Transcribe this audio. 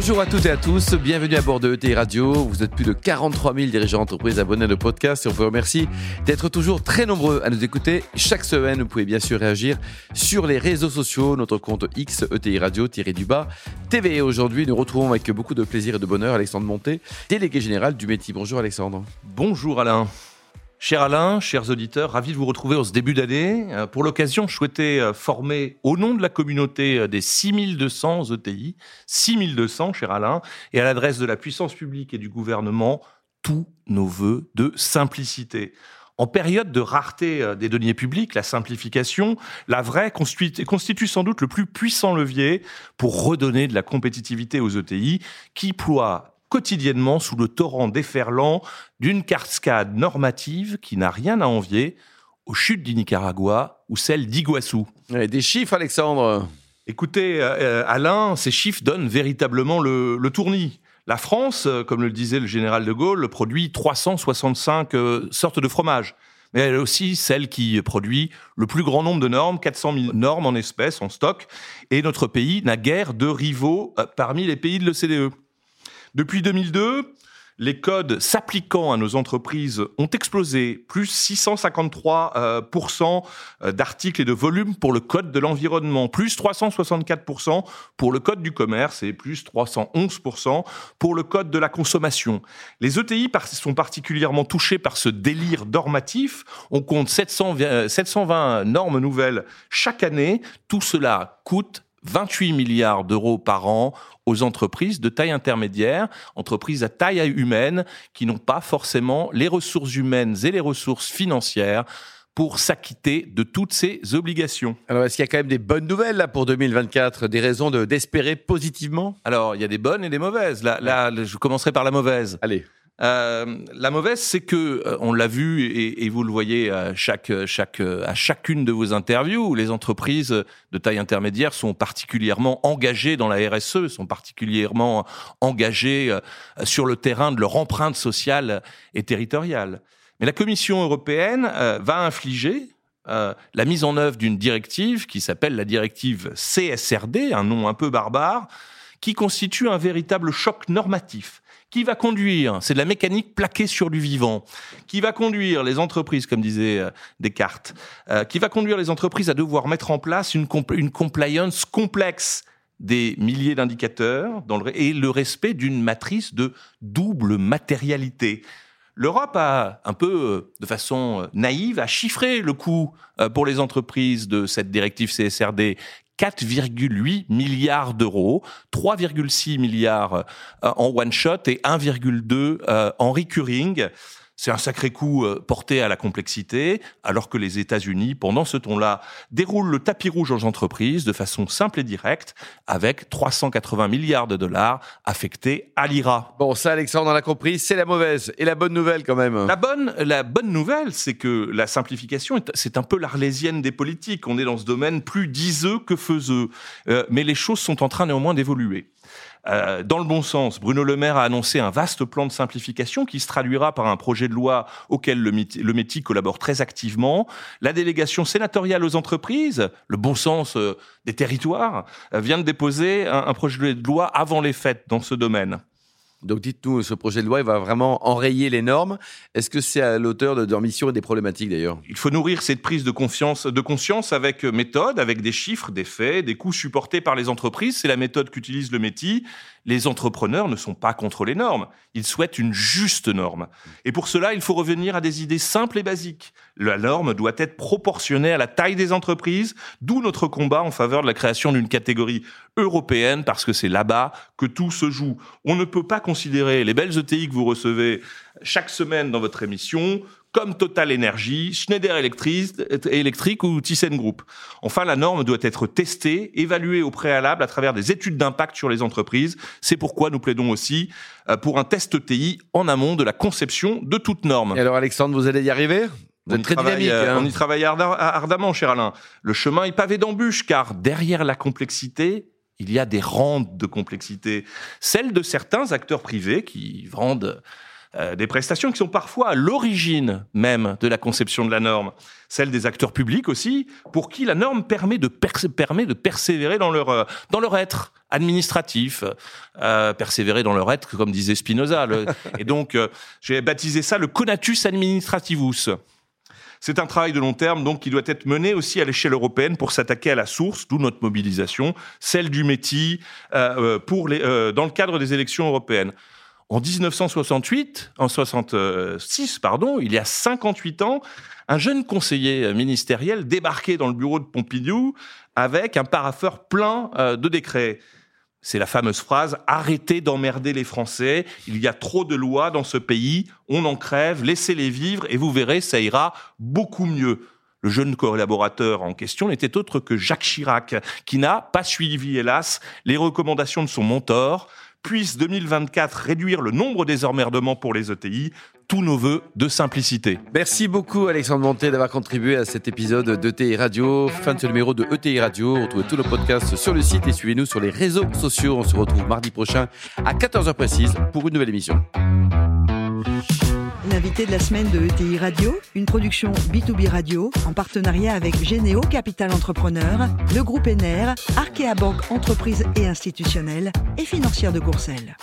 Bonjour à toutes et à tous, bienvenue à bord de ETI Radio. Vous êtes plus de 43 000 dirigeants d'entreprises abonnés à nos podcasts et on vous remercie d'être toujours très nombreux à nous écouter. Chaque semaine, vous pouvez bien sûr réagir sur les réseaux sociaux, notre compte X ETI Radio du bas. Aujourd'hui, nous retrouvons avec beaucoup de plaisir et de bonheur Alexandre Monté, délégué général du métier. Bonjour Alexandre. Bonjour Alain. Cher Alain, chers auditeurs, ravi de vous retrouver en ce début d'année. Euh, pour l'occasion, je souhaitais euh, former au nom de la communauté euh, des 6200 ETI, 6200, cher Alain, et à l'adresse de la puissance publique et du gouvernement, tous nos voeux de simplicité. En période de rareté des deniers publics, la simplification, la vraie constitue, constitue sans doute le plus puissant levier pour redonner de la compétitivité aux ETI qui ploient quotidiennement sous le torrent déferlant d'une cascade normative qui n'a rien à envier aux chutes du Nicaragua ou celles d'Iguassou. Des chiffres, Alexandre Écoutez, euh, euh, Alain, ces chiffres donnent véritablement le, tournis. La France, euh, comme le disait le général de Gaulle, produit 365 sortes de fromages. Mais elle est aussi celle qui produit le plus grand nombre de normes, 400 000 normes en espèces, en stock. Et notre pays n'a guère de rivaux parmi les pays de l'OCDE. Depuis 2002, les codes s'appliquant à nos entreprises ont explosé, plus 653% euh, euh, d'articles et de volumes pour le code de l'environnement, plus 364% pour le code du commerce et plus 311% pour le code de la consommation. Les ETI sont particulièrement touchés par ce délire normatif. On compte 720 euh, normes nouvelles chaque année. Tout cela coûte 28 milliards d'euros par an aux entreprises de taille intermédiaire, entreprises à taille humaine, qui n'ont pas forcément les ressources humaines et les ressources financières pour s'acquitter de toutes ces obligations. Alors, est-ce qu'il y a quand même des bonnes nouvelles là pour 2024, des raisons d'espérer positivement? Alors, il y a des bonnes et des mauvaises. Là, là, je commencerai par la mauvaise. Allez. Euh, la mauvaise, c'est que euh, on l'a vu et, vous le voyez à chacune de vos interviews, les entreprises de taille intermédiaire sont particulièrement engagées dans la RSE, sont particulièrement engagées euh, sur le terrain de leur empreinte sociale et territoriale. Mais la Commission européenne va infliger la mise en œuvre d'une directive qui s'appelle la directive CSRD, un nom un peu barbare, qui constitue un véritable choc normatif qui va conduire, c'est de la mécanique plaquée sur du vivant, qui va conduire les entreprises, comme disait euh, Descartes, euh, qui va conduire les entreprises à devoir mettre en place une, compliance complexe des milliers d'indicateurs et le respect d'une matrice de double matérialité. L'Europe a un peu, euh, de façon naïve, a chiffré le coût pour les entreprises de cette directive CSRD 4,8 milliards d'euros, 3,6 milliards euh, en one shot et 1,2 euh, en recurring. C'est un sacré coup euh, porté à la complexité, alors que les États-Unis, pendant ce temps-là, déroulent le tapis rouge aux entreprises de façon simple et directe, avec 380 milliards de dollars affectés à l'IRA. Bon, ça, Alexandre, on l'a compris, c'est la mauvaise. Et la bonne nouvelle, quand même La bonne, la bonne nouvelle, c'est que la simplification, c'est un peu l'arlésienne des politiques. On est dans ce domaine plus diseux que faiseux. Euh, mais les choses sont en train néanmoins d'évoluer. Euh, dans le bon sens, Bruno Le Maire a annoncé un vaste plan de simplification qui se traduira par un projet de loi auquel le, le collabore très activement. La délégation sénatoriale aux entreprises, le bon sens euh, des territoires, euh, vient de déposer un projet de loi avant les fêtes dans ce domaine. Donc dites-nous, ce projet de loi il va vraiment enrayer les normes. Est-ce que c'est à l'auteur de leur mission et des problématiques d'ailleurs? Il faut nourrir cette prise de conscience avec méthode, avec des chiffres, des faits, des coûts supportés par les entreprises. C'est la méthode qu'utilise le métier. Les entrepreneurs ne sont pas contre les normes. Ils souhaitent une juste norme. Et pour cela, il faut revenir à des idées simples et basiques. La norme doit être proportionnée à la taille des entreprises, d'où notre combat en faveur de la création d'une catégorie européenne, parce que c'est là-bas que tout se joue. On ne peut pas considérer les belles ETI que vous recevez chaque semaine dans votre émission comme Total Energy, Schneider Electric, ou ThyssenKrupp. Enfin, la norme doit être testée, évaluée au préalable à travers des études d'impact sur les entreprises. C'est pourquoi nous plaidons aussi euh, pour un test ETI en amont de la conception de toute norme. Et alors, Alexandre, vous allez y arriver? Vous êtes très dynamique. Euh, hein. On y travaille ardemment, cher Alain. Le chemin est pavé d'embûches, car derrière la complexité, il y a des rentes de complexité. Celles de certains acteurs privés qui vendent euh, des prestations qui sont parfois à l'origine même de la conception de la norme. Celles des acteurs publics aussi, pour qui la norme permet de, permet de persévérer dans leur, euh, dans leur être administratif, euh, persévérer dans leur être, comme disait Spinoza. et donc, j'ai baptisé ça le conatus administrativus. C'est un travail de long terme, donc, qui doit être mené aussi à l'échelle européenne pour s'attaquer à la source, d'où notre mobilisation, celle du métier, pour les, dans le cadre des élections européennes. En 1968, en 66, pardon, il y a 58 ans, un jeune conseiller ministériel débarquait dans le bureau de Pompidou avec un parapheur plein euh, de décrets. C'est la fameuse phrase arrêtez d'emmerder les Français, il y a trop de lois dans ce pays, on en crève, laissez-les vivre et vous verrez, ça ira beaucoup mieux. Le jeune collaborateur en question n'était autre que Jacques Chirac, qui n'a pas suivi, hélas, les recommandations de son mentor, puisse 2024 réduire le nombre des emmerdements pour les ETI, tous nos voeux de simplicité. Merci beaucoup Alexandre Monté d'avoir contribué à cet épisode d'ETI Radio. Fin de ce numéro de ETI Radio. Retrouvez tous nos podcasts sur le site et suivez-nous sur les réseaux sociaux. On se retrouve mardi prochain à 14h précise pour une nouvelle émission. L'invité de la semaine de ETI Radio, une production B2B Radio en partenariat avec Généo Capital Entrepreneur, le groupe ENER, Arkea Banque Entreprise et Institutionnelle et Financière de Courcelles.